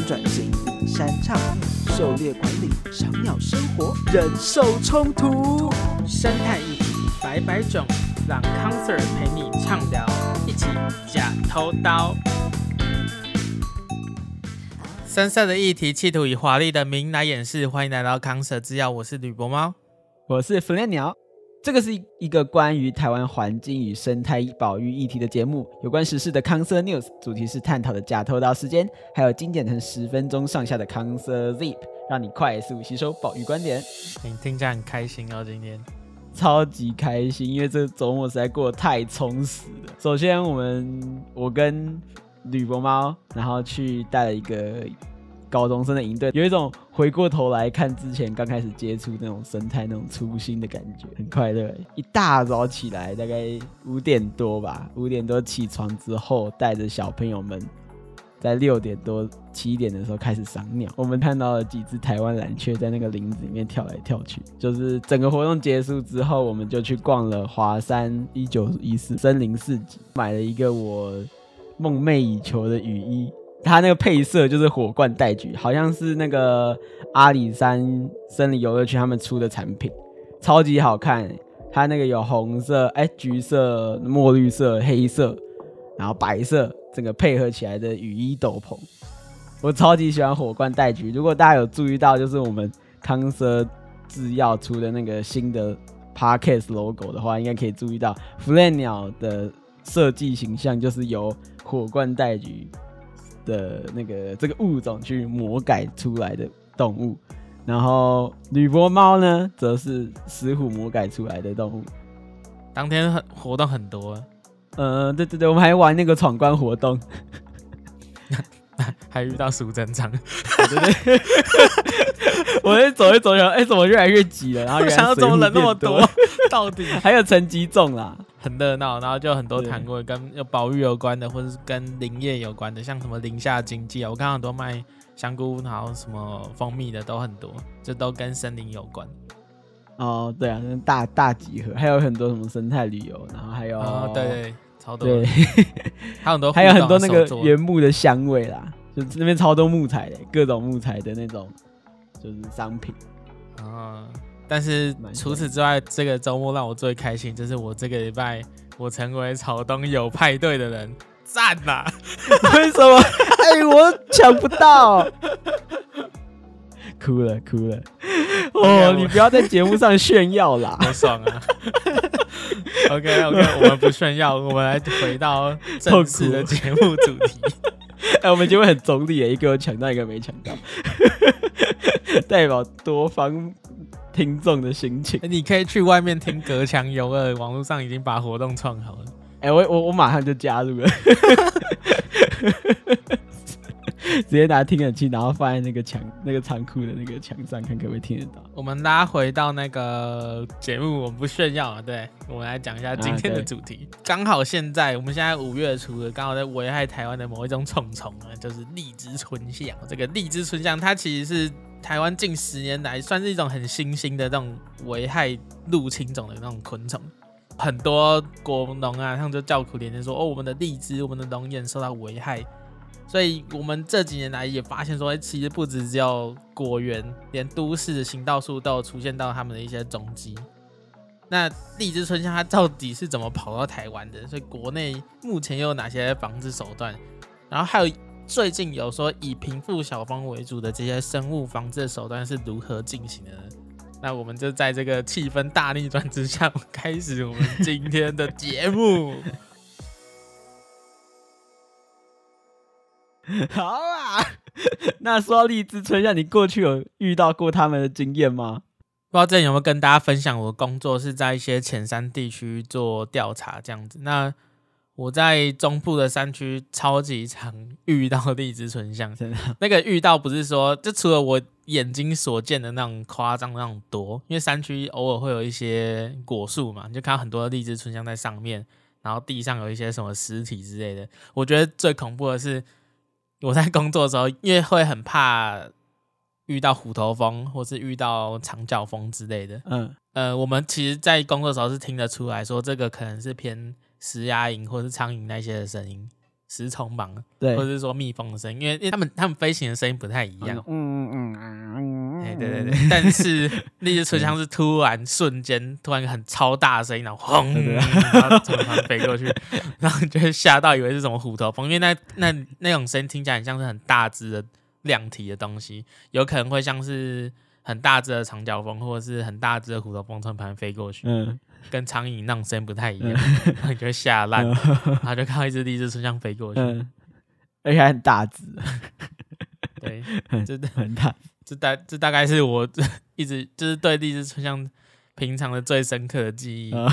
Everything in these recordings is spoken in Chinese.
转型、山唱、狩猎管理、赏鸟生活、忍受冲突、生态议题百百种，让康 Sir 陪你畅聊，一起假偷刀。深色的议题，企图以华丽的名来掩饰。欢迎来到康 Sir 制药，我是吕博猫，我是弗莱鸟。这个是一个关于台湾环境与生态保育议题的节目，有关时事的康 Sir News，主题是探讨的假偷盗时间，还有精简成十分钟上下的康 Sir Zip，让你快速吸收保育观点。你听起来很开心哦，今天超级开心，因为这周末实在过得太充实了。首先，我们我跟吕博猫，然后去带了一个。高中生的营队有一种回过头来看之前刚开始接触那种生态那种初心的感觉，很快乐。一大早起来，大概五点多吧，五点多起床之后，带着小朋友们在六点多七点的时候开始赏鸟。我们看到了几只台湾蓝雀在那个林子里面跳来跳去。就是整个活动结束之后，我们就去逛了华山一九一四森林市集，买了一个我梦寐以求的雨衣。它那个配色就是火冠带橘，好像是那个阿里山森林游乐区他们出的产品，超级好看。它那个有红色、哎、橘色、墨绿色、黑色，然后白色，整个配合起来的雨衣斗篷，我超级喜欢火冠带橘。如果大家有注意到，就是我们康 Sir 制药出的那个新的 Podcast logo 的话，应该可以注意到，弗莱鸟的设计形象就是由火冠带橘。的那个这个物种去魔改出来的动物，然后吕伯猫呢，则是石虎魔改出来的动物。当天很活动很多，呃，对对对，我们还玩那个闯关活动，还遇到鼠针长，对对对，我在走一走，然后哎，怎么越来越挤了？然后想要怎么人那么多？到底 还有成绩重啦。很热闹，然后就很多摊位跟有保育有关的，或者是跟林业有关的，像什么林下经济啊，我看到很多卖香菇，然后什么蜂蜜的都很多，这都跟森林有关。哦，对啊，那大大集合，还有很多什么生态旅游，然后还有，哦、对，对，超多，对，还有很多，还有很多那个原木的香味啦，就那边超多木材的，各种木材的那种，就是商品，啊、哦。但是除此之外，这个周末让我最开心，就是我这个礼拜我成为草东有派对的人，赞呐、啊！为什么？哎，我抢不到，哭了哭了。哦，你不要在节目上炫耀啦，好爽啊！OK OK，我们不炫耀，我们来回到正式的节目主题。哎，我们节目很中立，一个有抢到，一个没抢到，代表多方。听众的心情，你可以去外面听隔墙有耳，网络上已经把活动创好了。哎、欸，我我我马上就加入了，直接拿听诊器，然后放在那个墙、那个仓库的那个墙上，看可不可以听得到。我们拉回到那个节目，我们不炫耀了，对，我们来讲一下今天的主题。刚、啊、好现在我们现在五月初了，刚好在危害台湾的某一种虫虫啊，就是荔枝春象。这个荔枝春象，它其实是。台湾近十年来算是一种很新兴的这种危害入侵种的那种昆虫，很多果农啊，他们就叫苦连天说：“哦，我们的荔枝、我们的龙眼受到危害。”所以，我们这几年来也发现说，哎，其实不止只有果园，连都市的行道树都有出现到他们的一些踪迹。那荔枝春香它到底是怎么跑到台湾的？所以，国内目前又有哪些防治手段？然后还有。最近有说以平富小方为主的这些生物防治手段是如何进行的呢？那我们就在这个气氛大逆转之下，开始我们今天的节目。好啊，那说荔枝椿象，你过去有遇到过他们的经验吗？不知道这里有没有跟大家分享，我的工作是在一些浅山地区做调查这样子。那我在中部的山区超级常遇到荔枝椿象，真的。那个遇到不是说，就除了我眼睛所见的那种夸张那种多，因为山区偶尔会有一些果树嘛，你就看到很多荔枝椿象在上面，然后地上有一些什么尸体之类的。我觉得最恐怖的是我在工作的时候，因为会很怕遇到虎头蜂或是遇到长脚蜂之类的。嗯，呃，我们其实，在工作的时候是听得出来说，这个可能是偏。石牙蝇或是苍蝇那些的声音，食虫蟒，对，或者是说蜜蜂的声音，因为因为他们他们飞行的声音不太一样。嗯嗯嗯嗯嗯，对对对。但是 那些车厢是突然瞬间突然很超大的声音，然后轰，然后从旁飞过去，然后就吓到以为是什么虎头蜂，因为那那那种声音听起来很像是很大只的量体的东西，有可能会像是很大只的长角蜂，或者是很大只的虎头蜂从旁边飞过去。嗯。跟苍蝇那种声音不太一样，嗯、然 后就会吓烂，嗯、然后就看到一只荔枝春香飞过去，嗯、而且还很大只，对，真的很大，这大这大概是我一直就是对荔枝春香平常的最深刻的记忆，而、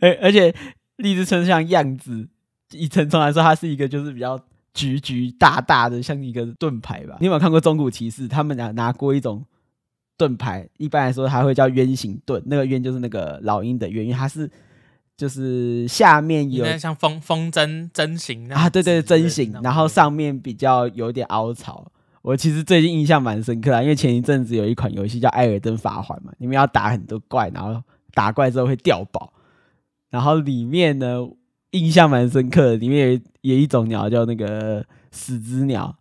嗯、而且荔枝春香样子以陈虫来说，它是一个就是比较橘橘大大的，像一个盾牌吧。你有没有看过中古骑士？他们俩拿过一种。盾牌一般来说还会叫鸢形盾，那个鸢就是那个老鹰的鸢，因为它是就是下面有像风风筝针形啊，对对针形，然后上面比较有点凹槽。我其实最近印象蛮深刻啊，因为前一阵子有一款游戏叫《艾尔登法环》嘛，你们要打很多怪，然后打怪之后会掉宝，然后里面呢印象蛮深刻的，里面有有一种鸟叫那个死之鸟。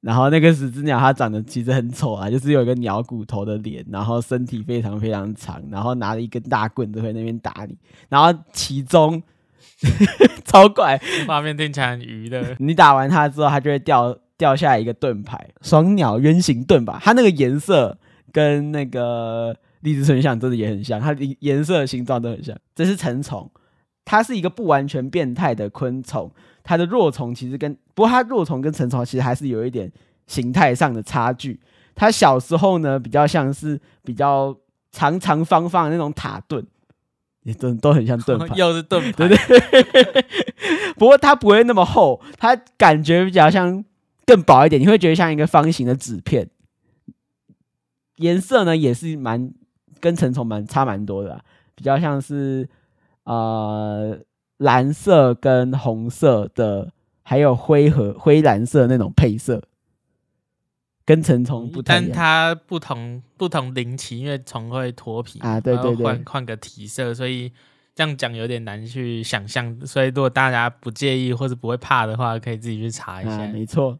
然后那个死之鸟，它长得其实很丑啊，就是有一个鸟骨头的脸，然后身体非常非常长，然后拿了一根大棍子在那边打你。然后其中 超怪，画面听起来很愚的。你打完它之后，它就会掉掉下来一个盾牌，双鸟圆形盾吧。它那个颜色跟那个荔枝春象真的也很像，它的颜色形状都很像。这是成虫，它是一个不完全变态的昆虫。它的若虫其实跟不过他若虫跟成虫其实还是有一点形态上的差距。他小时候呢，比较像是比较长长方方的那种塔盾，也都都很像盾牌，又是盾牌，对对对。不过它不会那么厚，它感觉比较像更薄一点，你会觉得像一个方形的纸片。颜色呢也是蛮跟成虫蛮差蛮多的啊，比较像是呃。蓝色跟红色的，还有灰和灰蓝色那种配色，跟成虫不太。但它不同不同龄期，因为虫会脱皮啊，对对对，换换个体色，所以这样讲有点难去想象。所以如果大家不介意或者不会怕的话，可以自己去查一下。啊、没错，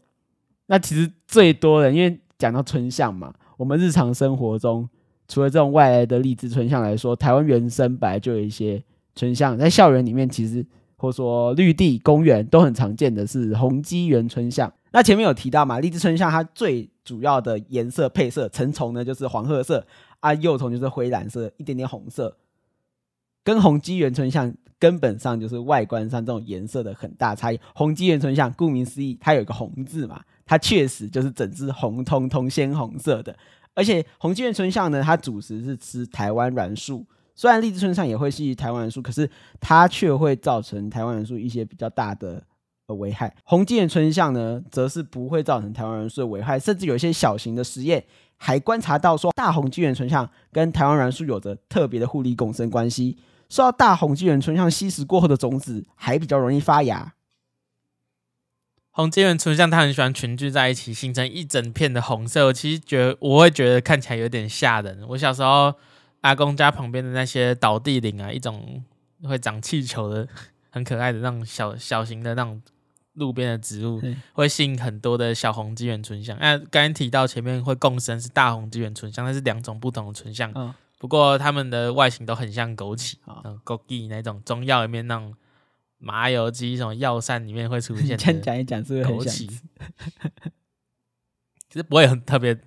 那其实最多的，因为讲到春象嘛，我们日常生活中除了这种外来的荔枝春象来说，台湾原生本来就有一些。春象在校园里面，其实或说绿地公园都很常见的是红基原春象。那前面有提到嘛，荔枝春象它最主要的颜色配色，成虫呢就是黄褐色啊，幼虫就是灰蓝色，一点点红色，跟红基原春象根本上就是外观上这种颜色的很大差异。红基原春象顾名思义，它有一个红字嘛，它确实就是整只红彤彤鲜红色的，而且红基原春象呢，它主食是吃台湾软树。虽然荔枝春象也会吸台湾栾树，可是它却会造成台湾栾树一些比较大的呃危害。红基原春象呢，则是不会造成台湾栾树的危害，甚至有一些小型的实验还观察到说，大红基原春象跟台湾栾树有着特别的互利共生关系。受到大红基原春象吸食过后的种子还比较容易发芽。红基原春象它很喜欢群聚在一起，形成一整片的红色。我其实觉得我会觉得看起来有点吓人。我小时候。阿公家旁边的那些倒地林啊，一种会长气球的、很可爱的那种小小型的那种路边的植物，会吸引很多的小红基原春香。那刚才提到前面会共生是大红基原春香，那是两种不同的春象。不过它们的外形都很像枸杞，枸杞那种中药里面那种麻油鸡，什么药膳里面会出现的。讲一讲是不是枸杞？其实不会很特别。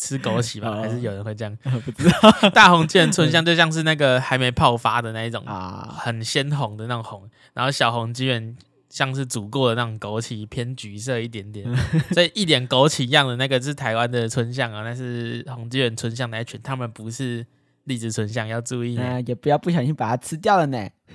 吃枸杞吧，还是有人会这样？不知道。大红基原春香就像是那个还没泡发的那一种啊，很鲜红的那种红。然后小红基原像是煮过的那种枸杞，偏橘色一点点。所以一脸枸杞一样的那个是台湾的春香啊，那是红基原春香那一群，他们不是荔枝春香，要注意啊，也不要不小心把它吃掉了呢。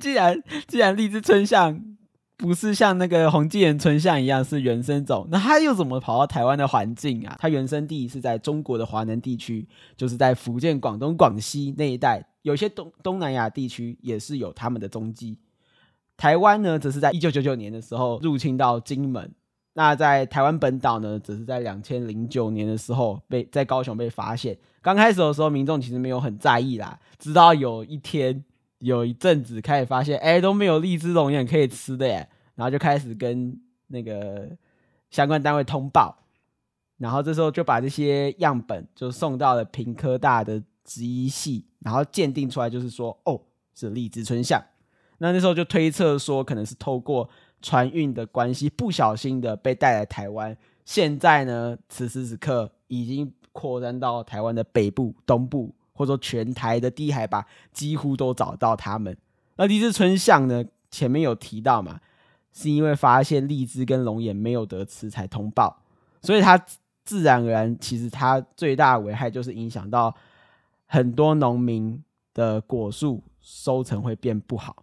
既然既然荔枝春象。不是像那个红基原春象一样是原生种，那它又怎么跑到台湾的环境啊？它原生地是在中国的华南地区，就是在福建、广东、广西那一带，有些东东南亚地区也是有他们的踪迹。台湾呢，则是在一九九九年的时候入侵到金门。那在台湾本岛呢，则是在两千零九年的时候被在高雄被发现。刚开始的时候，民众其实没有很在意啦，直到有一天。有一阵子开始发现，哎、都没有荔枝龙眼可以吃的耶，然后就开始跟那个相关单位通报，然后这时候就把这些样本就送到了屏科大的植医系，然后鉴定出来就是说，哦，是荔枝春象。那那时候就推测说，可能是透过船运的关系，不小心的被带来台湾。现在呢，此时此刻已经扩散到台湾的北部、东部。或者说全台的低海拔几乎都找到它们。那荔枝春象呢？前面有提到嘛，是因为发现荔枝跟龙眼没有得吃才通报，所以它自然而然，其实它最大的危害就是影响到很多农民的果树收成会变不好。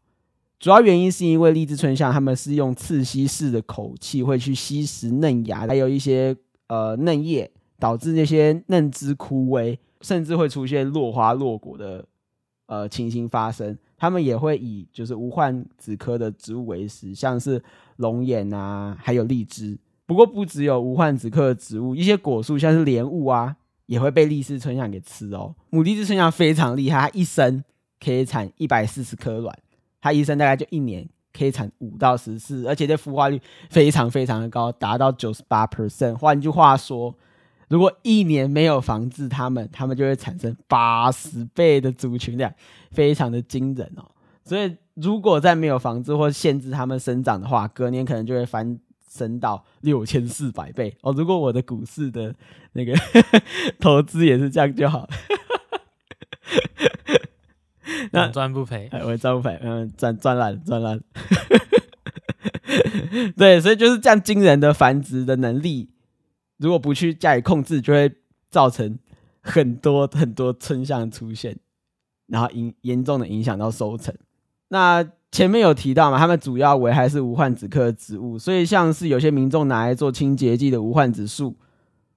主要原因是因为荔枝春象他们是用刺吸式的口气会去吸食嫩芽，还有一些呃嫩叶，导致那些嫩枝枯萎。甚至会出现落花落果的呃情形发生，他们也会以就是无患子科的植物为食，像是龙眼啊，还有荔枝。不过不只有无患子科的植物，一些果树像是莲雾啊，也会被荔枝春象给吃哦。母荔枝春象非常厉害，它一生可以产一百四十颗卵，它一生大概就一年可以产五到十次，而且这孵化率非常非常的高，达到九十八 percent。换句话说。如果一年没有防治它们，它们就会产生八十倍的族群量，非常的惊人哦。所以，如果再没有防治或限制它们生长的话，隔年可能就会翻升到六千四百倍哦。如果我的股市的那个 投资也是这样就好，那赚不赔，哎，我赚不赔，嗯，赚赚烂，赚烂。对，所以就是这样惊人的繁殖的能力。如果不去加以控制，就会造成很多很多椿象出现，然后影严重的影响到收成。那前面有提到嘛，他们主要危害是无患子科的植物，所以像是有些民众拿来做清洁剂的无患子树，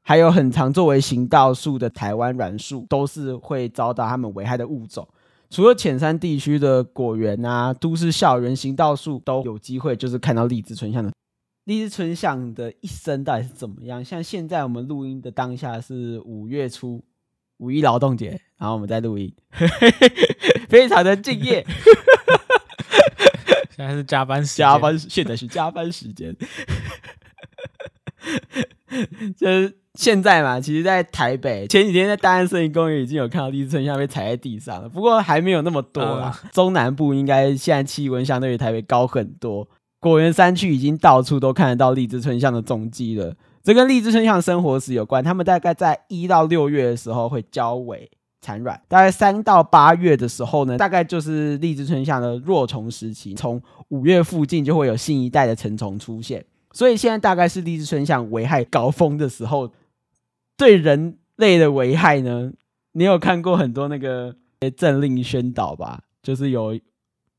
还有很常作为行道树的台湾软树，都是会遭到他们危害的物种。除了浅山地区的果园啊、都市校园行道树都有机会，就是看到荔枝春象的。荔枝椿象的一生到底是怎么样？像现在我们录音的当下是五月初，五一劳动节，然后我们在录音，非常的敬业。现在是加班时，加班，现在是加班时间。就是现在嘛，其实，在台北前几天在大安森林公园已经有看到荔枝椿象被踩在地上了，不过还没有那么多啦。呃、中南部应该现在气温相对于台北高很多。果园山区已经到处都看得到荔枝椿象的踪迹了，这跟荔枝椿象生活史有关。他们大概在一到六月的时候会交尾产卵，大概三到八月的时候呢，大概就是荔枝椿象的若虫时期。从五月附近就会有新一代的成虫出现，所以现在大概是荔枝椿象危害高峰的时候。对人类的危害呢，你有看过很多那个政令宣导吧？就是有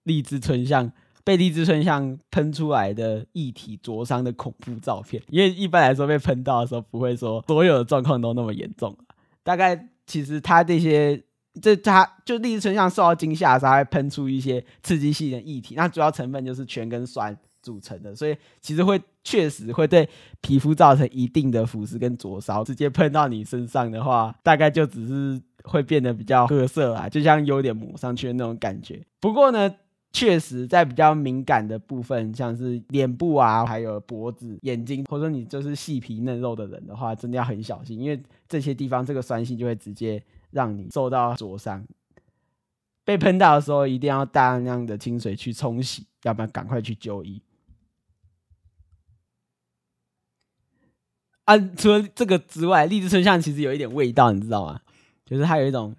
荔枝椿象。被荔枝春象喷出来的液体灼伤的恐怖照片，因为一般来说被喷到的时候不会说所有的状况都那么严重，大概其实它这些，这它就荔枝春象受到惊吓的时候，它会喷出一些刺激性的液体，那主要成分就是醛跟酸组成的，所以其实会确实会对皮肤造成一定的腐蚀跟灼烧。直接喷到你身上的话，大概就只是会变得比较褐色啊，就像有点抹上去的那种感觉。不过呢。确实，在比较敏感的部分，像是脸部啊，还有脖子、眼睛，或者说你就是细皮嫩肉的人的话，真的要很小心，因为这些地方这个酸性就会直接让你受到灼伤。被喷到的时候，一定要大量的清水去冲洗，要不然赶快去就医。啊，除了这个之外，荔枝春象其实有一点味道，你知道吗？就是它有一种，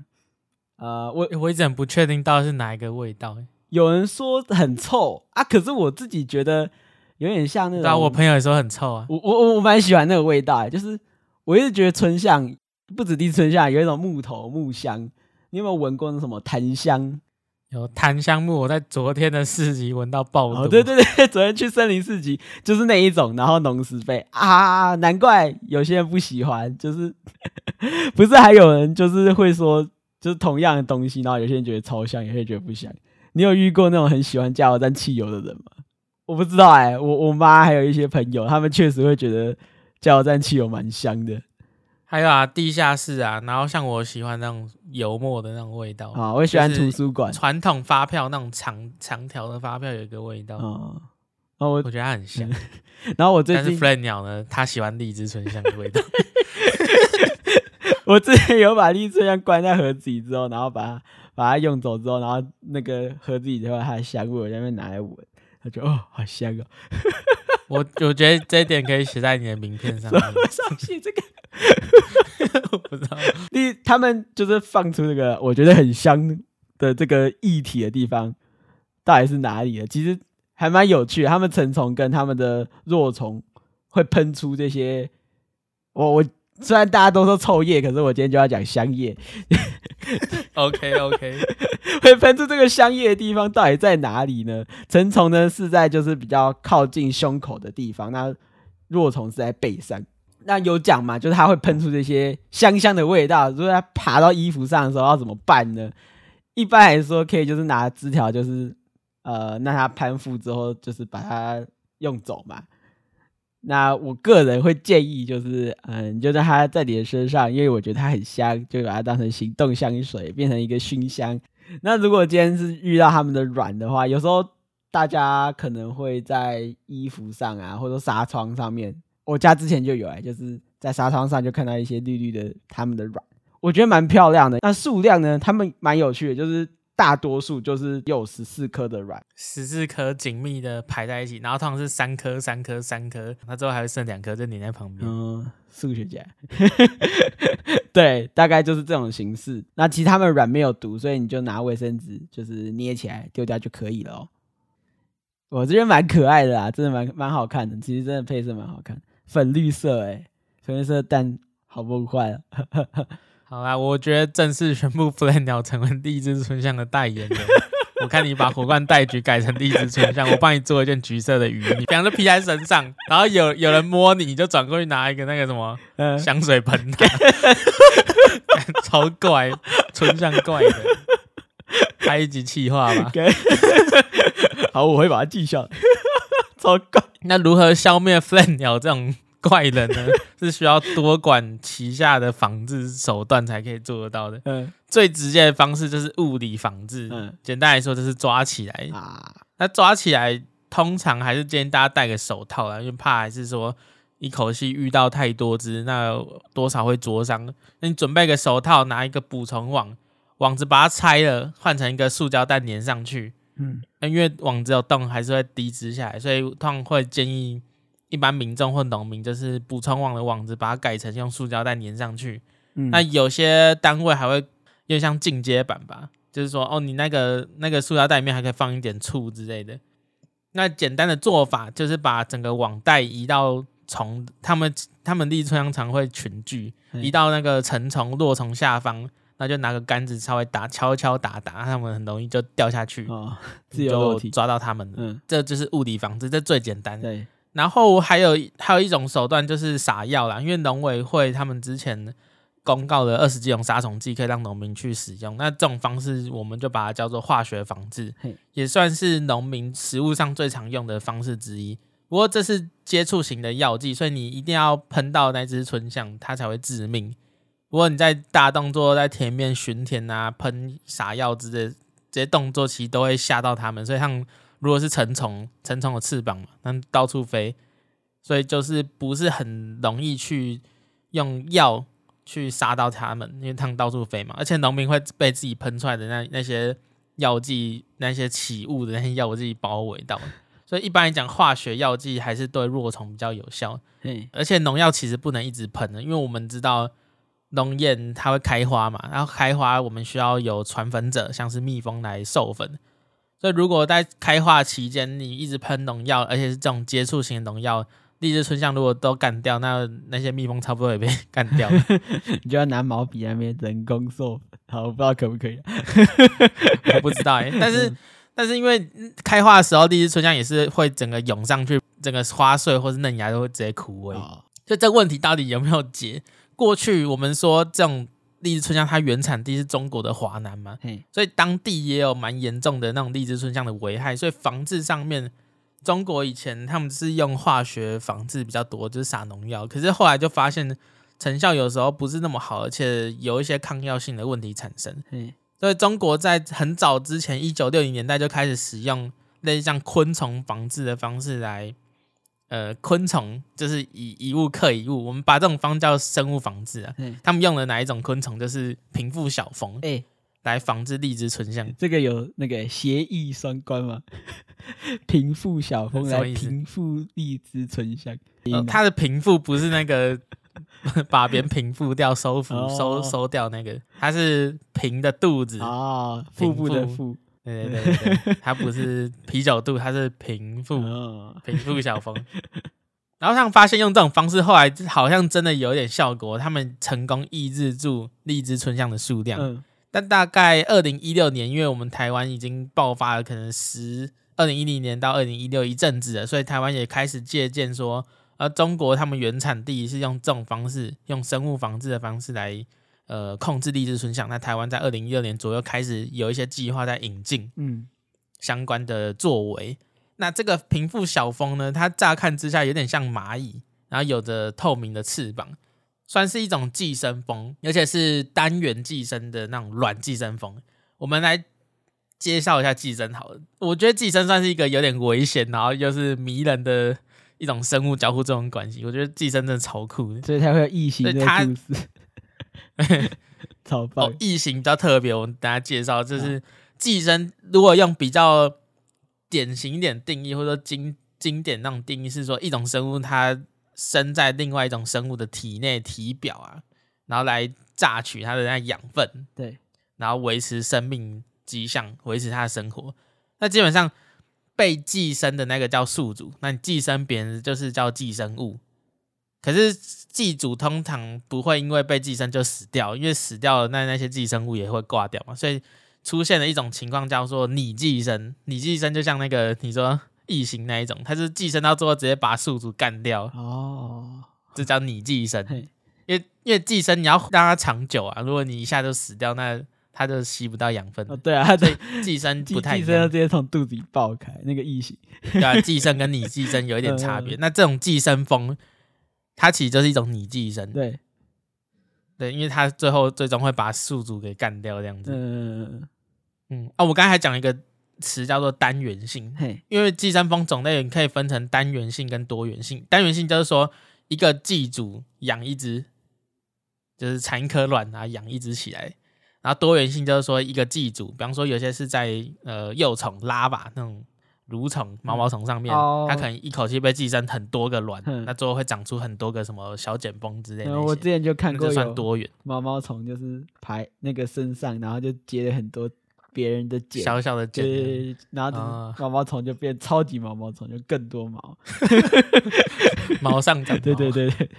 呃，我我一直很不确定到底是哪一个味道。有人说很臭啊，可是我自己觉得有点像那种。对啊，我朋友也说很臭啊。我我我蛮喜欢那个味道，就是我一直觉得春香不止荔枝椿象有一种木头木香。你有没有闻过那什么檀香？有檀香木，我在昨天的市集闻到爆多。哦，对对对，昨天去森林市集就是那一种，然后浓十倍啊，难怪有些人不喜欢。就是 不是还有人就是会说，就是同样的东西，然后有些人觉得超香，有些人觉得不香。你有遇过那种很喜欢加油站汽油的人吗？我不知道哎、欸，我我妈还有一些朋友，他们确实会觉得加油站汽油蛮香的。还有啊，地下室啊，然后像我喜欢那种油墨的那种味道啊，我也喜欢图书馆传统发票那种长长条的发票有一个味道啊，我我觉得它很香。然后我最近但是 Fred 鸟呢，他喜欢荔枝醇香的味道。我之前有把荔枝醇香关在盒子里之后，然后把它把它用走之后，然后那个盒子里的话，它的香味我在那边拿来闻，他就哦，好香哦。我我觉得这一点可以写在你的名片上面。上写这个？我不知道。第他们就是放出这个我觉得很香的这个液体的地方，到底是哪里的？其实还蛮有趣的。他们成虫跟他们的若虫会喷出这些，我我虽然大家都说臭叶，可是我今天就要讲香叶。OK OK，会喷出这个香叶的地方到底在哪里呢？成虫呢是在就是比较靠近胸口的地方，那若虫是在背上。那有讲嘛？就是它会喷出这些香香的味道。如果它爬到衣服上的时候要怎么办呢？一般来说可以就是拿枝条，就是呃，让它攀附之后，就是把它用走嘛。那我个人会建议，就是嗯，就让它在你的身上，因为我觉得它很香，就把它当成行动香水，变成一个熏香。那如果今天是遇到它们的卵的话，有时候大家可能会在衣服上啊，或者纱窗上面，我家之前就有哎，就是在纱窗上就看到一些绿绿的它们的卵，我觉得蛮漂亮的。那数量呢，它们蛮有趣的，就是。大多数就是有十四颗的卵，十四颗紧密的排在一起，然后通常是三颗、三颗、三颗，那最后还会剩两颗就粘在旁边。嗯，数学家，对，大概就是这种形式。那其实它们卵没有毒，所以你就拿卫生纸就是捏起来丢掉就可以了哦。我这边蛮可爱的啦，真的蛮蛮好看的，其实真的配色蛮好看，粉绿色哎，粉绿色蛋好崩坏了。好啦，我觉得正式宣布 Fred 鸟成为荔枝春香的代言人。我看你把火罐带橘改成荔枝春香，我帮你做一件橘色的雨衣，你两个披在身上，然后有有人摸你，你就转过去拿一个那个什么香水喷他，超怪，春香怪的，开一集气话吧。好，我会把它记下来。超怪，那如何消灭 Fred 鸟这种？怪人呢，是需要多管齐下的防治手段才可以做得到的。嗯，最直接的方式就是物理防治。嗯，简单来说就是抓起来啊。那抓起来通常还是建议大家戴个手套啦，因为怕还是说一口气遇到太多只，那多少会灼伤。那你准备个手套，拿一个捕虫网，网子把它拆了，换成一个塑胶袋粘上去。嗯，因为网子有洞，还是会滴汁下来，所以通常会建议。一般民众或农民就是捕虫网的网子，把它改成用塑胶袋粘上去。嗯，那有些单位还会有点像进阶版吧，就是说哦，你那个那个塑胶袋里面还可以放一点醋之类的。那简单的做法就是把整个网袋移到虫，他们他们荔枝醇香常会群聚，移到那个成虫、落虫下方，那就拿个杆子稍微打，敲敲打打，他们很容易就掉下去，哦，自由就抓到他们。嗯，这就是物理防治，这最简单。对。然后还有还有一种手段就是撒药啦，因为农委会他们之前公告的二十几种杀虫剂可以让农民去使用，那这种方式我们就把它叫做化学防治，也算是农民食物上最常用的方式之一。不过这是接触型的药剂，所以你一定要喷到那只春象，它才会致命。不过你在大动作在田面巡田啊，喷撒药之类这些动作，其实都会吓到它们，所以像。如果是成虫，成虫的翅膀嘛，那到处飞，所以就是不是很容易去用药去杀到它们，因为它们到处飞嘛，而且农民会被自己喷出来的那那些药剂、那些起雾的那些药剂包围到，所以一般来讲，化学药剂还是对弱虫比较有效。嗯，而且农药其实不能一直喷的，因为我们知道农艳它会开花嘛，然后开花我们需要有传粉者，像是蜜蜂来授粉。所以，如果在开化期间你一直喷农药，而且是这种接触型的农药，荔枝春香如果都干掉，那那些蜜蜂差不多也被 干掉了。你就要拿毛笔那边人工授粉，好，我不知道可不可以，我不知道哎。但是，但是因为开花的时候，荔枝春香也是会整个涌上去，整个花穗或是嫩芽都会直接枯萎。哦、所以，这个问题到底有没有解？过去我们说这种。荔枝春香它原产地是中国的华南嘛，嘿所以当地也有蛮严重的那种荔枝春香的危害，所以防治上面，中国以前他们是用化学防治比较多，就是撒农药。可是后来就发现，成效有时候不是那么好，而且有一些抗药性的问题产生。嗯，所以中国在很早之前，一九六零年代就开始使用类似像昆虫防治的方式来，呃，昆虫就是以一物克一物，我们把这种方叫生物防治啊。嗯，他们用的哪一种昆虫？就是平腹小蜂，哎，来防治荔枝椿象。这个有那个协议双关吗？平复小蜂来平复荔枝椿象，呃，它的平复不是那个。把别人平复掉，收腹、oh. 收收掉那个，它是平的肚子啊，腹部的腹，对对对对，它不是啤酒肚，他是平腹，oh. 平腹小蜂。然后他们发现用这种方式，后来好像真的有点效果，他们成功抑制住荔枝春香的数量。嗯、但大概二零一六年，因为我们台湾已经爆发了，可能十二零一零年到二零一六一阵子了，所以台湾也开始借鉴说。而中国他们原产地是用这种方式，用生物防治的方式来呃控制荔枝椿象。那台湾在二零一六年左右开始有一些计划在引进嗯相关的作为。嗯、那这个平腹小蜂呢，它乍看之下有点像蚂蚁，然后有着透明的翅膀，算是一种寄生蜂，而且是单元寄生的那种卵寄生蜂。我们来介绍一下寄生好了，我觉得寄生算是一个有点危险，然后又是迷人的。一种生物交互这种关系，我觉得寄生真的超酷的，所以才会有异形的故事。超棒哦，异形比较特别，我们大家介绍就是寄生。如果用比较典型一点定义，或者说经经典那种定义，是说一种生物它生在另外一种生物的体内体表啊，然后来榨取它的那养分，对，然后维持生命迹象，维持它的生活。那基本上。被寄生的那个叫宿主，那你寄生别人就是叫寄生物。可是寄主通常不会因为被寄生就死掉，因为死掉了，那那些寄生物也会挂掉嘛。所以出现了一种情况叫做拟寄生，拟寄生就像那个你说异形那一种，它是寄生到最后直接把宿主干掉。哦，这叫拟寄生。因为因为寄生你要让它长久啊，如果你一下就死掉，那它就吸不到养分。哦，对啊，它对寄生不太一样，寄生要直接从肚子里爆开，那个异形。对啊，寄生跟拟寄生有一点差别。那这种寄生蜂，它其实就是一种拟寄生。对，对，因为它最后最终会把宿主给干掉，这样子。嗯嗯啊，我刚才还讲一个词叫做单元性，嘿因为寄生蜂种类可以分成单元性跟多元性。单元性就是说，一个寄主养一只，就是产一颗卵啊，养一只起来。然后多元性就是说，一个寄主，比方说有些是在呃幼虫、拉吧那种蠕虫、毛毛虫上面，嗯、它可能一口气被寄生很多个卵，嗯、那最后会长出很多个什么小茧蜂之类的、嗯。我之前就看过，这算多远。毛毛虫就是排那个身上，然后就结了很多别人的茧，小小的茧，然后毛毛虫就变超级毛毛虫，就更多毛，毛上长毛。对对对对。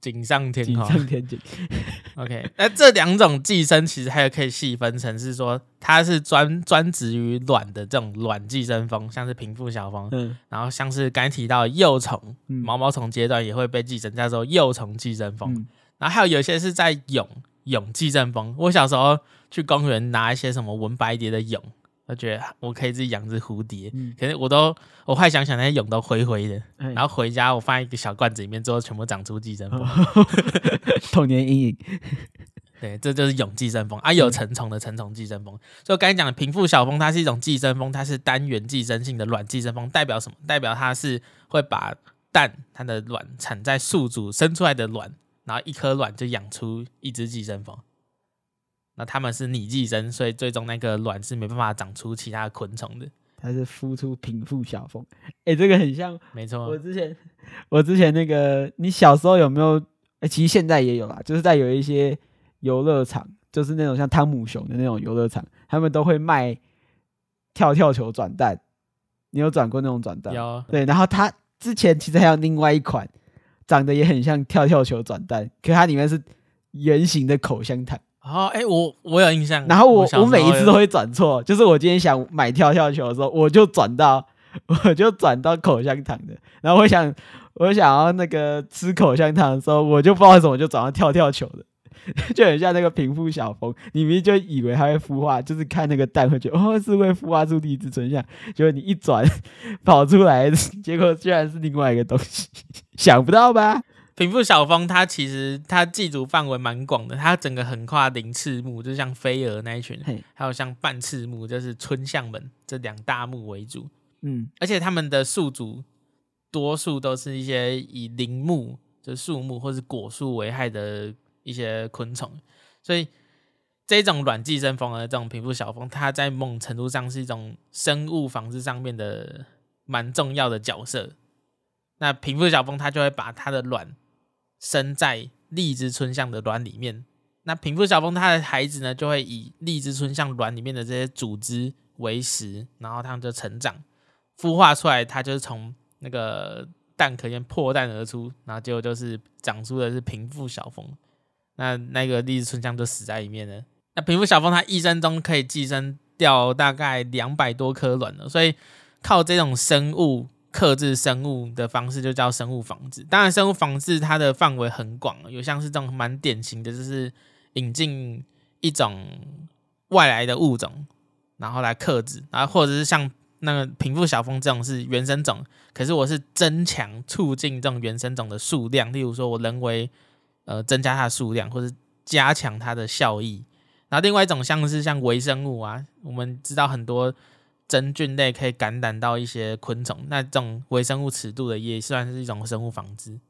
锦上添花，锦上添锦。OK，那这两种寄生其实还有可以细分成是说，它是专专职于卵的这种卵寄生蜂，像是平腹小蜂。嗯，然后像是刚才提到幼虫、嗯、毛毛虫阶段也会被寄生，叫做幼虫寄生蜂。嗯、然后还有有些是在蛹蛹寄生蜂。我小时候去公园拿一些什么纹白蝶的蛹。我觉得我可以自己养只蝴蝶，嗯、可是我都我快想想那些蛹都灰灰的，嘿然后回家我放在一个小罐子里面，之后全部长出寄生 蜂，童年阴影。对，这就是蛹寄生蜂啊，有成虫的成虫寄生蜂。嗯、所以我刚才讲的平腹小蜂，它是一种寄生蜂，它是单元寄生性的卵寄生蜂，代表什么？代表它是会把蛋，它的卵产在宿主生出来的卵，然后一颗卵就养出一只寄生蜂。那他们是拟寄生，所以最终那个卵是没办法长出其他昆虫的。它是孵出平腹小蜂，哎、欸，这个很像，没错。我之前，我之前那个，你小时候有没有？哎、欸，其实现在也有啦，就是在有一些游乐场，就是那种像汤姆熊的那种游乐场，他们都会卖跳跳球转蛋。你有转过那种转蛋？有。对，然后它之前其实还有另外一款，长得也很像跳跳球转蛋，可它里面是圆形的口香糖。哦，哎、欸，我我有印象。然后我我，我每一次都会转错，就是我今天想买跳跳球的时候，我就转到我就转到口香糖的。然后我想我想要那个吃口香糖的时候，我就不知道为什么就转到跳跳球的，就很像那个平腹小蜂。你明明就以为它会孵化，就是看那个蛋会觉得哦是会孵化出第一只春像，结果你一转 跑出来，结果居然是另外一个东西，想不到吧？平腹小蜂它其实它寄主范围蛮广的，它整个横跨鳞翅目，就像飞蛾那一群，嘿还有像半翅目，就是春象门这两大目为主。嗯，而且它们的宿主多数都是一些以林木，就是树木或是果树为害的一些昆虫，所以。这种卵寄生蜂的这种平腹小蜂，它在某种程度上是一种生物防治上面的蛮重要的角色。那平腹小蜂它就会把它的卵生在荔枝春象的卵里面。那平腹小蜂它的孩子呢，就会以荔枝春象卵里面的这些组织为食，然后它们就成长，孵化出来，它就是从那个蛋壳里面破蛋而出，然后结果就是长出的是平腹小蜂。那那个荔枝春象就死在里面了。那平腹小蜂它一生中可以寄生掉大概两百多颗卵了，所以靠这种生物克制生物的方式就叫生物防治。当然，生物防治它的范围很广，有像是这种蛮典型的，就是引进一种外来的物种，然后来克制，然后或者是像那个平腹小蜂这种是原生种，可是我是增强促进这种原生种的数量，例如说我人为呃增加它的数量，或者加强它的效益。然后另外一种像是像微生物啊，我们知道很多真菌类可以感染到一些昆虫，那这种微生物尺度的也算是一种生物防治。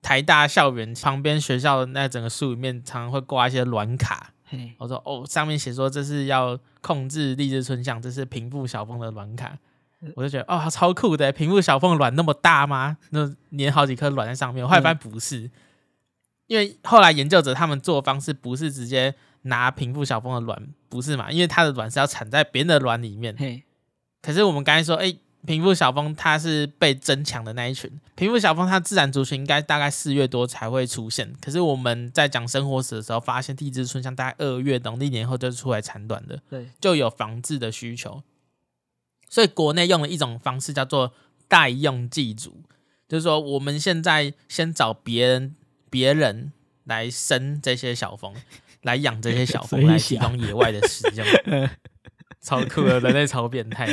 台大校园旁边学校的那整个树里面常常会挂一些卵卡，嘿我说哦，上面写说这是要控制荔枝春象，这是平腹小蜂的卵卡，我就觉得哦，超酷的，平腹小蜂的卵那么大吗？那粘好几颗卵在上面，我后来发现不是，因为后来研究者他们做的方式不是直接。拿平腹小蜂的卵不是嘛？因为它的卵是要产在别人的卵里面。嘿，可是我们刚才说，哎、欸，平腹小蜂它是被增强的那一群。平富小蜂它自然族群应该大概四月多才会出现。可是我们在讲生活史的时候，发现地质春象大概二月农历年后就出来产卵的，对，就有防治的需求。所以国内用了一种方式叫做代用祭祖，就是说我们现在先找别人别人来生这些小蜂。来养这些小蜂 来提供野外的食用，超酷的，人类超变态。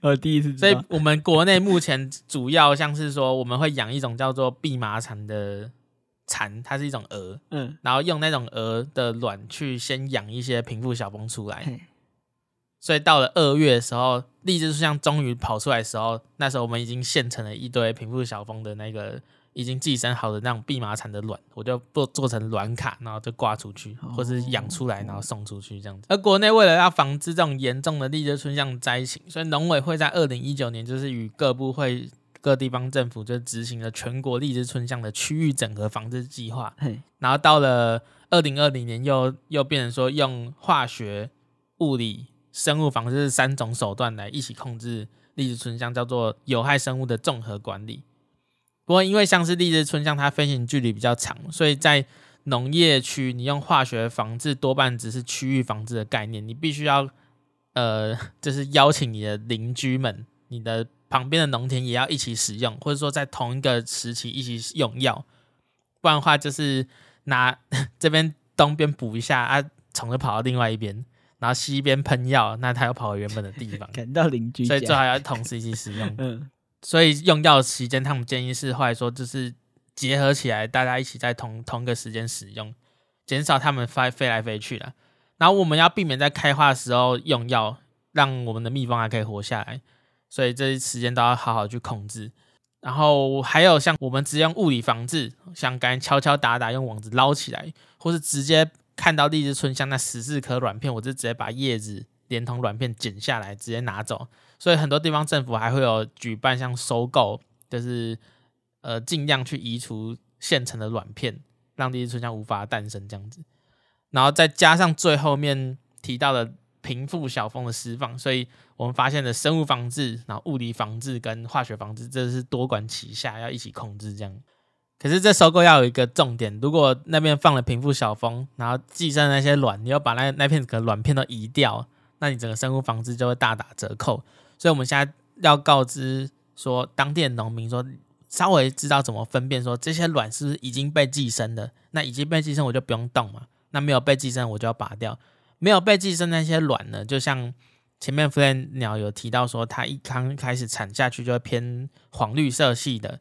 我 第一次，所以我们国内目前主要像是说，我们会养一种叫做蓖麻蚕的蚕，它是一种蛾，嗯，然后用那种蛾的卵去先养一些平腹小蜂出来。所以到了二月的时候，荔枝树上终于跑出来的时候，那时候我们已经现成了一堆平腹小蜂的那个。已经寄生好的那种蓖麻蚕的卵，我就做做成卵卡，然后就挂出去，或是养出来，然后送出去这样子。而国内为了要防治这种严重的荔枝椿象灾情，所以农委会在二零一九年就是与各部会、各地方政府就执行了全国荔枝春象的区域整合防治计划。然后到了二零二零年又，又又变成说用化学、物理、生物防治三种手段来一起控制荔枝春象，叫做有害生物的综合管理。不过，因为像是荔枝春像，它飞行距离比较长，所以在农业区，你用化学防治多半只是区域防治的概念。你必须要，呃，就是邀请你的邻居们、你的旁边的农田也要一起使用，或者说在同一个时期一起用药。不然的话，就是拿这边东边补一下啊，虫就跑到另外一边，然后西边喷药，那它又跑回原本的地方，赶到邻居，所以最好要同时一起使用。嗯。所以用药期间，他们建议是后来说，就是结合起来，大家一起在同同一个时间使用，减少他们飞飞来飞去的。然后我们要避免在开花的时候用药，让我们的蜜蜂还可以活下来。所以这些时间都要好好去控制。然后还有像我们直接用物理防治，像刚才敲敲打打用网子捞起来，或是直接看到荔枝春香那十四颗卵片，我就直接把叶子连同卵片剪下来，直接拿走。所以很多地方政府还会有举办像收购，就是呃尽量去移除现成的卵片，让荔枝椿象无法诞生这样子。然后再加上最后面提到的平腹小蜂的释放，所以我们发现的生物防治、然后物理防治跟化学防治，这是多管齐下，要一起控制这样。可是这收购要有一个重点，如果那边放了平腹小蜂，然后寄生那些卵，你要把那那片个卵片都移掉，那你整个生物防治就会大打折扣。所以我们现在要告知说，当地的农民说，稍微知道怎么分辨说这些卵是不是已经被寄生的。那已经被寄生我就不用动嘛。那没有被寄生我就要拔掉。没有被寄生那些卵呢，就像前面 Fly 鸟有提到说，它一刚开始产下去就会偏黄绿色系的。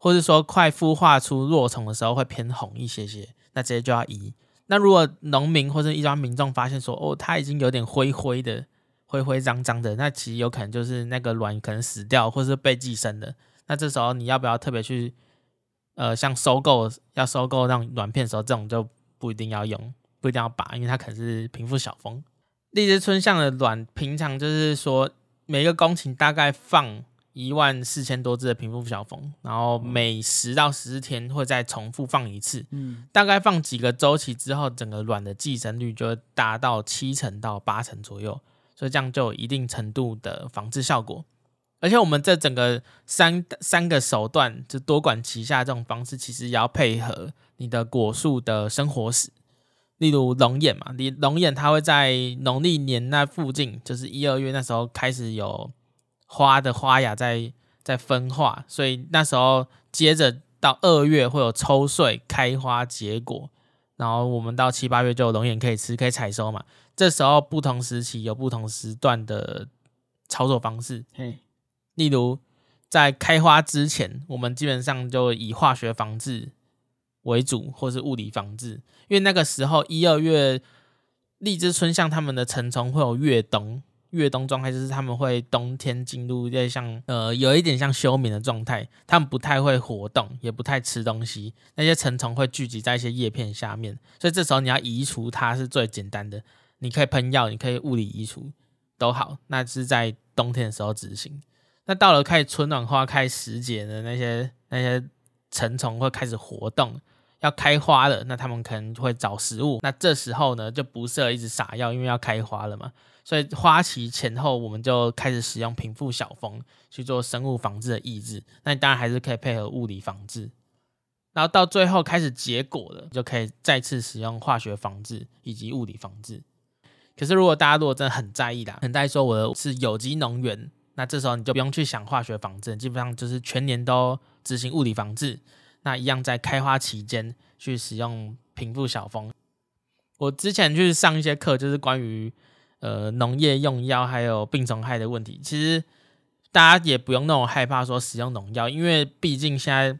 或是说快孵化出若虫的时候会偏红一些些，那这些就要移。那如果农民或者一般民众发现说，哦，它已经有点灰灰的、灰灰脏脏的，那其实有可能就是那个卵可能死掉，或是被寄生的。那这时候你要不要特别去，呃，像收购要收购那种卵片的时候，这种就不一定要用，不一定要拔，因为它可能是平腹小蜂。荔枝春象的卵，平常就是说每一个工顷大概放。一万四千多只的平腹小蜂，然后每十到十四天会再重复放一次，嗯，大概放几个周期之后，整个卵的寄生率就会达到七成到八成左右，所以这样就有一定程度的防治效果。而且我们这整个三三个手段，就多管齐下这种方式，其实也要配合你的果树的生活史，例如龙眼嘛，你龙眼它会在农历年那附近，就是一二月那时候开始有。花的花芽在在分化，所以那时候接着到二月会有抽穗、开花、结果，然后我们到七八月就有龙眼可以吃，可以采收嘛。这时候不同时期有不同时段的操作方式。嘿，例如在开花之前，我们基本上就以化学防治为主，或是物理防治，因为那个时候一二月荔枝春像它们的成虫会有越冬。越冬状态就是他们会冬天进入一点像呃有一点像休眠的状态，他们不太会活动，也不太吃东西。那些成虫会聚集在一些叶片下面，所以这时候你要移除它是最简单的。你可以喷药，你可以物理移除都好。那是在冬天的时候执行。那到了开始春暖花开时节的那些那些成虫会开始活动，要开花了，那他们可能会找食物。那这时候呢就不适合一直撒药，因为要开花了嘛。所以花期前后，我们就开始使用平腹小蜂去做生物防治的抑制。那你当然还是可以配合物理防治。然后到最后开始结果了，就可以再次使用化学防治以及物理防治。可是如果大家如果真的很在意啦，很在意说我是有机农园，那这时候你就不用去想化学防治，基本上就是全年都执行物理防治。那一样在开花期间去使用平腹小蜂。我之前去上一些课，就是关于。呃，农业用药还有病虫害的问题，其实大家也不用那种害怕说使用农药，因为毕竟现在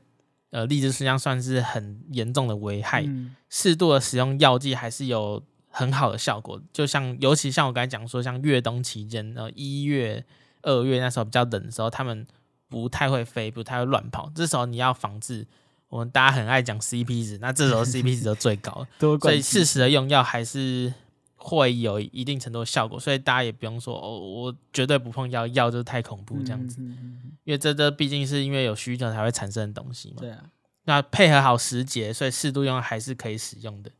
呃，荔枝实际上算是很严重的危害，适、嗯、度的使用药剂还是有很好的效果。就像尤其像我刚才讲说，像越冬期间，呃，一月、二月那时候比较冷的时候，他们不太会飞，不太会乱跑，这时候你要防治，我们大家很爱讲 CP 值，那这时候 CP 值就最高，所以适时的用药还是。会有一定程度的效果，所以大家也不用说哦，我绝对不碰药，药就是太恐怖这样子，因为这这毕竟是因为有需求才会产生的东西嘛。对啊，那配合好时节，所以适度用还是可以使用的。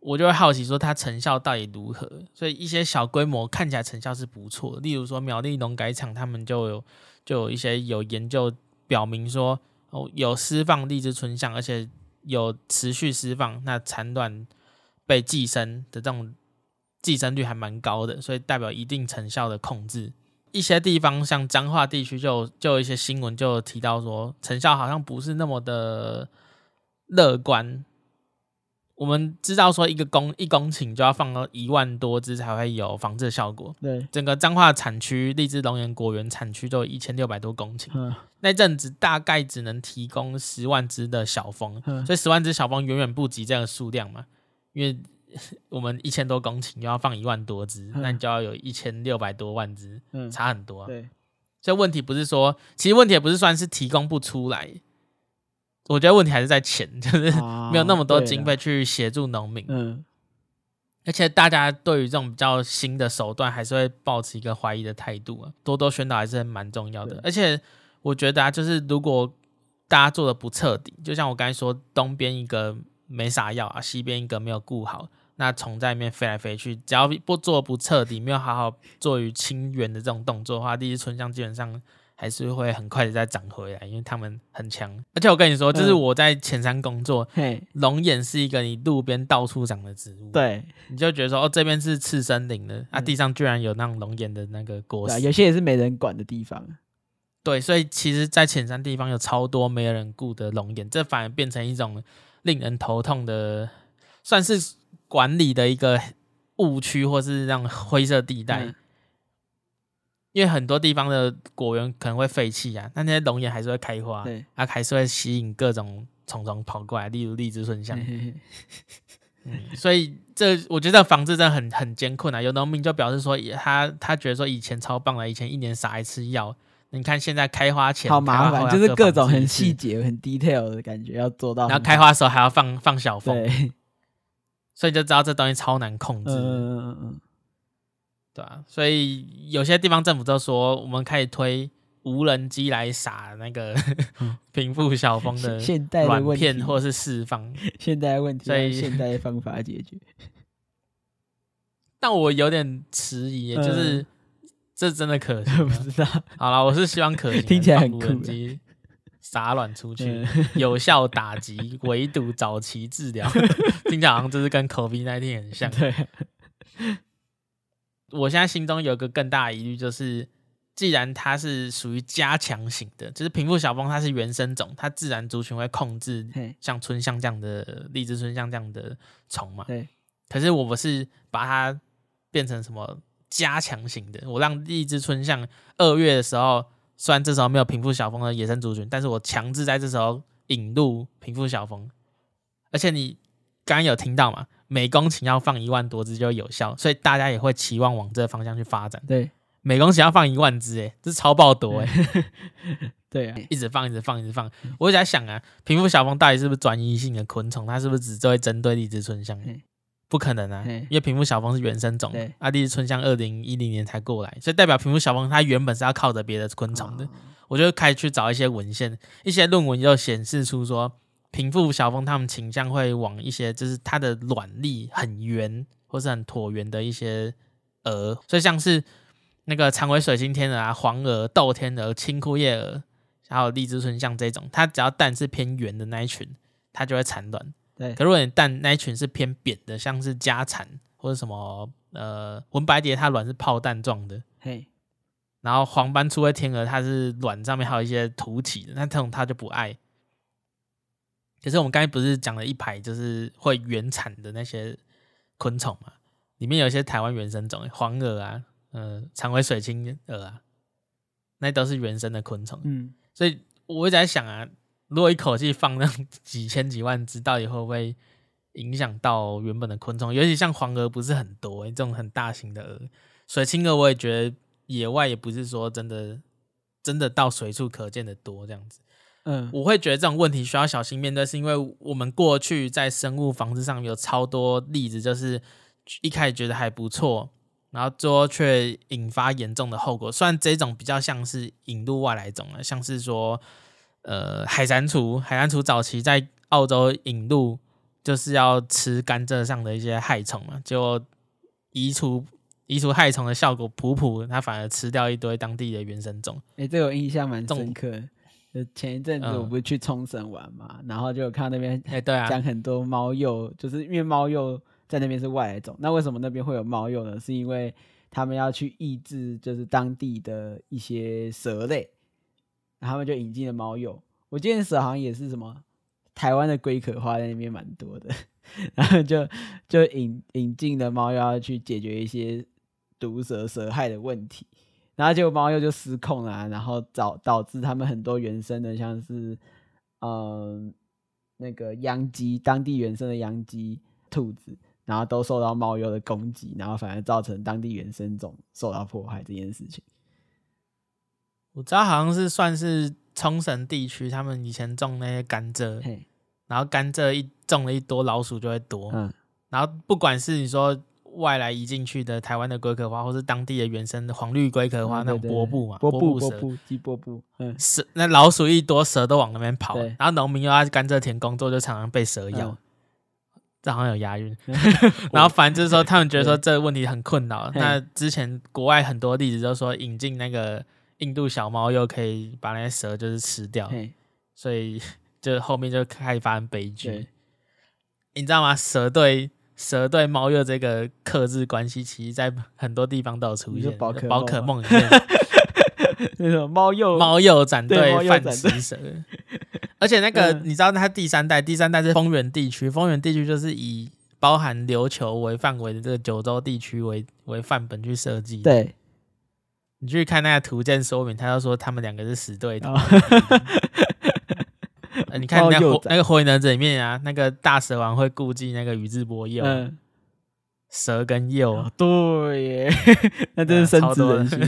我就会好奇说它成效到底如何，所以一些小规模看起来成效是不错的，例如说苗栗农改场他们就有就有一些有研究表明说哦，有释放荔枝春象，而且有持续释放，那产卵。被寄生的这种寄生率还蛮高的，所以代表一定成效的控制。一些地方像彰化地区，就就有一些新闻就提到说，成效好像不是那么的乐观。我们知道说，一个公一公顷就要放到一万多只才会有防治效果。对，整个彰化产区荔枝龙眼果园产区就一千六百多公顷，嗯、那阵子大概只能提供十万只的小蜂，嗯、所以十万只小蜂远远不及这样的数量嘛。因为 我们一千多公顷，要放一万多只，那你就要有一千六百多万只，差很多。对，所以问题不是说，其实问题也不是算是提供不出来，我觉得问题还是在钱，就是没有那么多经费去协助农民。嗯，而且大家对于这种比较新的手段，还是会保持一个怀疑的态度啊。多多宣导还是蛮重要的。而且我觉得啊，就是如果大家做的不彻底，就像我刚才说，东边一个。没啥药啊，西边一个没有顾好，那虫在里面飞来飞去，只要不做不彻底，没有好好做于清源的这种动作的话，第一春香基本上还是会很快的再长回来，因为他们很强。而且我跟你说，就是我在浅山工作，龙、嗯、眼是一个你路边到处长的植物，对，你就觉得说哦，这边是次生林的，啊，地上居然有那种龙眼的那个果实，有些也是没人管的地方。对，所以其实，在浅山地方有超多没有人顾的龙眼，这反而变成一种。令人头痛的，算是管理的一个误区，或是让灰色地带。嗯、因为很多地方的果园可能会废弃啊，那那些龙眼还是会开花，对，它还是会吸引各种虫虫跑过来，例如荔枝椿象。嗯，所以这我觉得这个防治真的很很艰困啊。有农民就表示说，他他觉得说以前超棒的，以前一年撒一次药。你看现在开花前好麻烦，就是各种很细节、很 detail 的感觉要做到。然后开花的时候还要放放小风，对，所以就知道这东西超难控制。嗯嗯嗯，对啊，所以有些地方政府都说，我们可以推无人机来撒那个 平复小风的现 代软片，或者是释放现代问题，所以现代方法解决。但我有点迟疑，就是。嗯这真的可行？不知道。好了，我是希望可行。听起来很酷。撒卵出去，有效打击围堵，早期治疗。听起来好像就是跟 COVID-19 很像。对。我现在心中有一个更大的疑虑，就是既然它是属于加强型的，就是平腹小蜂，它是原生种，它自然族群会控制像春象这样的荔枝春象这样的虫嘛。对。可是我不是把它变成什么？加强型的，我让荔枝春象二月的时候，虽然这时候没有平腹小蜂的野生族群，但是我强制在这时候引入平腹小蜂，而且你刚刚有听到嘛？每公顷要放一万多只就有效，所以大家也会期望往这个方向去发展。对，每公顷要放一万只，哎，这是超爆多哎。对啊，一直放，一直放，一直放。我在想啊，平腹小蜂到底是不是专一性的昆虫？它是不是只会针对荔枝春象？不可能啊，因为平腹小蜂是原生种，阿荔枝春香二零一零年才过来，所以代表平腹小蜂它原本是要靠着别的昆虫的。哦、我就开始去找一些文献，一些论文就显示出说，平腹小蜂它们倾向会往一些就是它的卵粒很圆或是很椭圆的一些蛾，所以像是那个长尾水晶天鹅啊、黄蛾、豆天鹅、青枯叶蛾，还有荔枝春象这种，它只要蛋是偏圆的那一群，它就会产卵。对，可如果你蛋那一群是偏扁的，像是家产或者什么呃文白蝶，它卵是炮弹状的，嘿，然后黄斑粗尾天鹅，它是卵上面还有一些凸起的，那这种它就不爱。可是我们刚才不是讲了一排就是会原产的那些昆虫嘛？里面有一些台湾原生种，黄蛾啊，呃，长尾水青蛾啊，那都是原生的昆虫。嗯，所以我一直在想啊。如果一口气放那几千几万只，到底会不会影响到原本的昆虫？尤其像黄蛾不是很多、欸，这种很大型的蛾，水青蛾我也觉得野外也不是说真的真的到随处可见的多这样子。嗯，我会觉得这种问题需要小心面对，是因为我们过去在生物防治上有超多例子，就是一开始觉得还不错，然后最后却引发严重的后果。虽然这种比较像是引入外来种了，像是说。呃，海蟾蜍，海蟾蜍早期在澳洲引入，就是要吃甘蔗上的一些害虫嘛，就移除移除害虫的效果普普，它反而吃掉一堆当地的原生种。哎、欸，这个我印象蛮深刻。就前一阵子我不是去冲绳玩嘛，嗯、然后就有看到那边哎，对啊，讲很多猫鼬，就是因为猫鼬在那边是外来种，那为什么那边会有猫鼬呢？是因为他们要去抑制，就是当地的一些蛇类。他们就引进了猫鼬，我记得好像也是什么台湾的龟壳花在那边蛮多的，然后就就引引进了猫鼬要去解决一些毒蛇蛇害的问题，然后结果猫鼬就失控了，然后导导致他们很多原生的像是嗯那个秧鸡，当地原生的秧鸡兔子，然后都受到猫鼬的攻击，然后反而造成当地原生种受到破坏这件事情。我知道好像是算是冲绳地区，他们以前种那些甘蔗，然后甘蔗一种了一多，老鼠就会多。嗯，然后不管是你说外来移进去的台湾的龟壳花，或是当地的原生的黄绿龟壳花，嗯、那种波布嘛，波布蛇，鸡波布，嗯，蛇那老鼠一多，蛇都往那边跑。然后农民又要甘蔗田工作，就常常被蛇咬。嗯、这好像有押韵。然后反正就是说，他们觉得说这个问题很困扰。那之前国外很多例子就是说引进那个。印度小猫又可以把那些蛇就是吃掉，所以就后面就开始发生悲剧。你知道吗？蛇对蛇对猫鼬这个克制关系，其实在很多地方都有出现。宝可宝可梦里面，那种猫鼬猫鼬斩对饭食蛇，而且那个、嗯、你知道，它第三代第三代是丰原地区，丰原地区就是以包含琉球为范围的这个九州地区为为范本去设计。对。你去看那个图鉴说明，他就说他们两个是死对头。你看那火那个火影忍者里面啊，那个大蛇王会顾忌那个宇智波鼬。嗯蛇跟鼬、哦，对耶，那真是深植人心，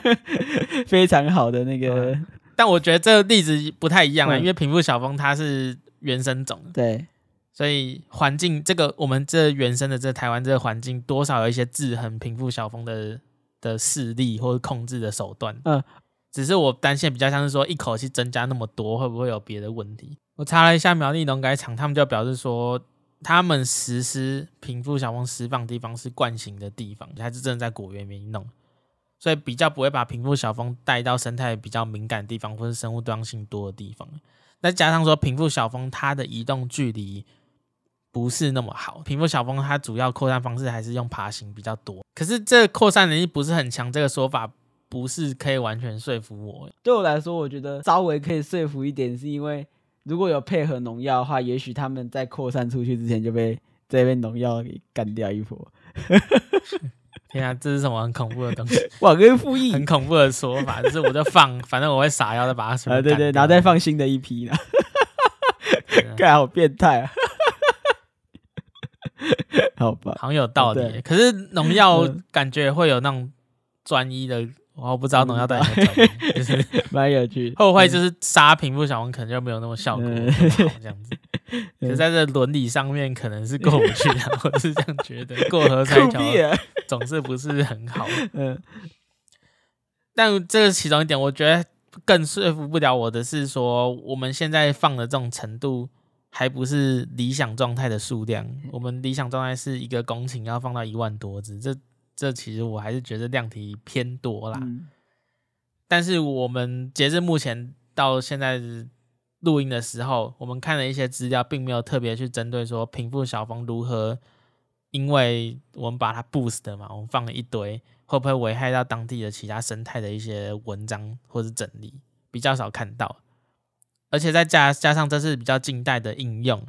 非常好的那个、嗯。但我觉得这个例子不太一样啊，嗯、因为平富小峰它是原生种，对，所以环境这个我们这原生的这台湾这个环境，多少有一些制衡平富小峰的的势力或者控制的手段。嗯，只是我担心比较像是说一口气增加那么多，会不会有别的问题？我查了一下苗栗农改场，他们就表示说。他们实施平富小蜂释放地方是惯行的地方，还是真的在果园里面弄，所以比较不会把平富小蜂带到生态比较敏感的地方，或是生物多样性多的地方。再加上说平富小蜂它的移动距离不是那么好，平腹小峰它主要扩散方式还是用爬行比较多。可是这扩散能力不是很强，这个说法不是可以完全说服我。对我来说，我觉得稍微可以说服一点，是因为。如果有配合农药的话，也许他们在扩散出去之前就被这边农药给干掉一波。天啊，这是什么很恐怖的东西？忘恩负义，很恐怖的说法。就是我就放，反正我会撒药再把它。啊，对对，然后再放新的一批呢。看好变态啊！好吧，好像有道理。可是农药感觉会有那种专一的。我不知道农药到底怎么讲，就是蛮有趣。会不会就是杀平富小王可能就没有那么效果这样子？可是在这伦理上面可能是过不去的，我是这样觉得。过河拆桥总是不是很好。嗯，但这个其中一点，我觉得更说服不了我的是说，我们现在放的这种程度还不是理想状态的数量。我们理想状态是一个公顷要放到一万多只，这。这其实我还是觉得量体偏多啦，嗯、但是我们截至目前到现在录音的时候，我们看了一些资料，并没有特别去针对说平富小峰如何，因为我们把它 boost 嘛，我们放了一堆，会不会危害到当地的其他生态的一些文章或是整理，比较少看到，而且再加加上这是比较近代的应用，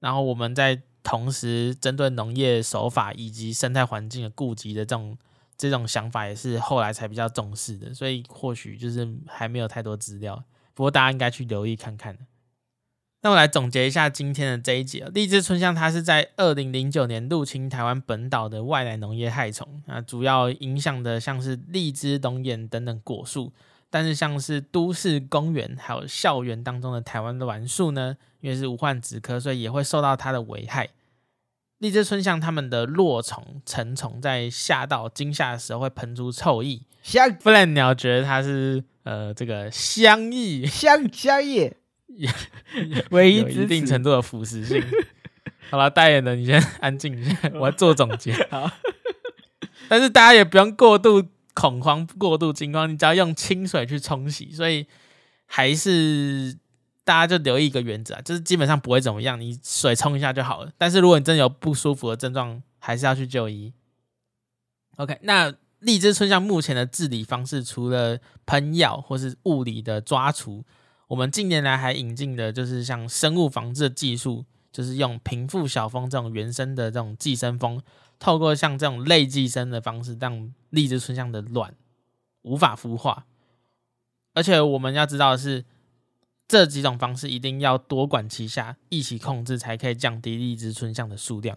然后我们在。同时，针对农业手法以及生态环境的顾及的这种这种想法，也是后来才比较重视的。所以或许就是还没有太多资料，不过大家应该去留意看看。那我来总结一下今天的这一集。荔枝春象它是在二零零九年入侵台湾本岛的外来农业害虫啊，主要影响的像是荔枝、龙眼等等果树。但是像是都市公园还有校园当中的台湾栾树呢，因为是无患子科，所以也会受到它的危害。荔枝春象它们的落虫、成虫在吓到惊吓的时候会喷出臭液，香。不然鸟觉得它是呃这个香液，香香叶，唯一一定程度的腐蚀性。好了，代言人你先安静一下，我要做总结。好，但是大家也不用过度恐慌、过度惊慌，你只要用清水去冲洗，所以还是。大家就留意一个原则啊，就是基本上不会怎么样，你水冲一下就好了。但是如果你真的有不舒服的症状，还是要去就医。OK，那荔枝春象目前的治理方式，除了喷药或是物理的抓除，我们近年来还引进的就是像生物防治技术，就是用平富小峰这种原生的这种寄生蜂，透过像这种类寄生的方式，让荔枝椿象的卵无法孵化。而且我们要知道的是。这几种方式一定要多管齐下，一起控制，才可以降低荔枝椿象的数量。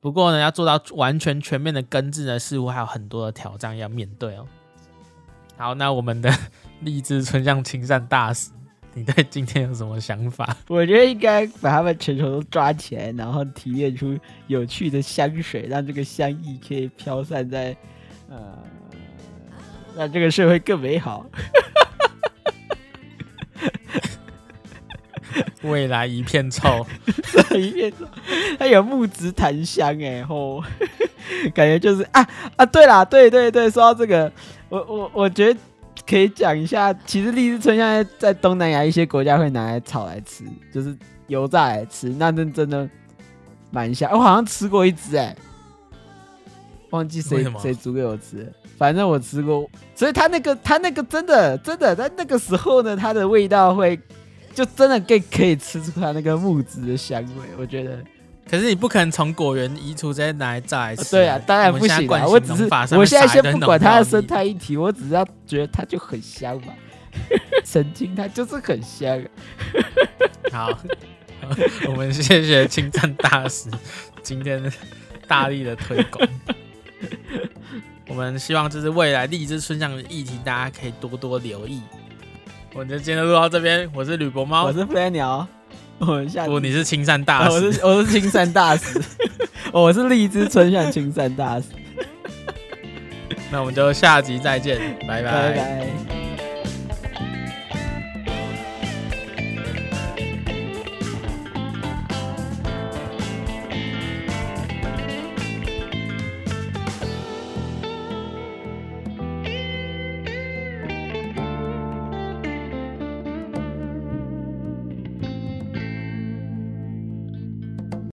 不过呢，要做到完全全面的根治呢，似乎还有很多的挑战要面对哦。好，那我们的荔枝椿象亲善大使，你对今天有什么想法？我觉得应该把他们全球都抓起来，然后提炼出有趣的香水，让这个香液可以飘散在呃，让这个社会更美好。未来一片臭，一片臭，它有木质檀香哎吼，感觉就是啊啊，对啦，对对对，说到这个，我我我觉得可以讲一下，其实荔枝椿象在东南亚一些国家会拿来炒来吃，就是油炸来吃，那真真的蛮香。我好像吃过一只哎，忘记谁谁煮给我吃，反正我吃过，所以它那个它那个真的真的在那个时候呢，它的味道会。就真的可以可以吃出它那个木质的香味，我觉得可是你不可能从果园移除这些拿来炸来吃。对啊，当然不行啊！我只是我现在先不管它的生态议题，我只是要觉得它就很香嘛。神经它就是很香。好，我们谢谢青山大使今天大力的推广。我们希望就是未来荔枝春象的议题，大家可以多多留意。我们就今天就录到这边，我是吕博猫，我是飞鸟。我们下不，你是青山大使，我是我是青山大使，我是荔枝春象青山大使。那我们就下集再见，拜拜。拜拜。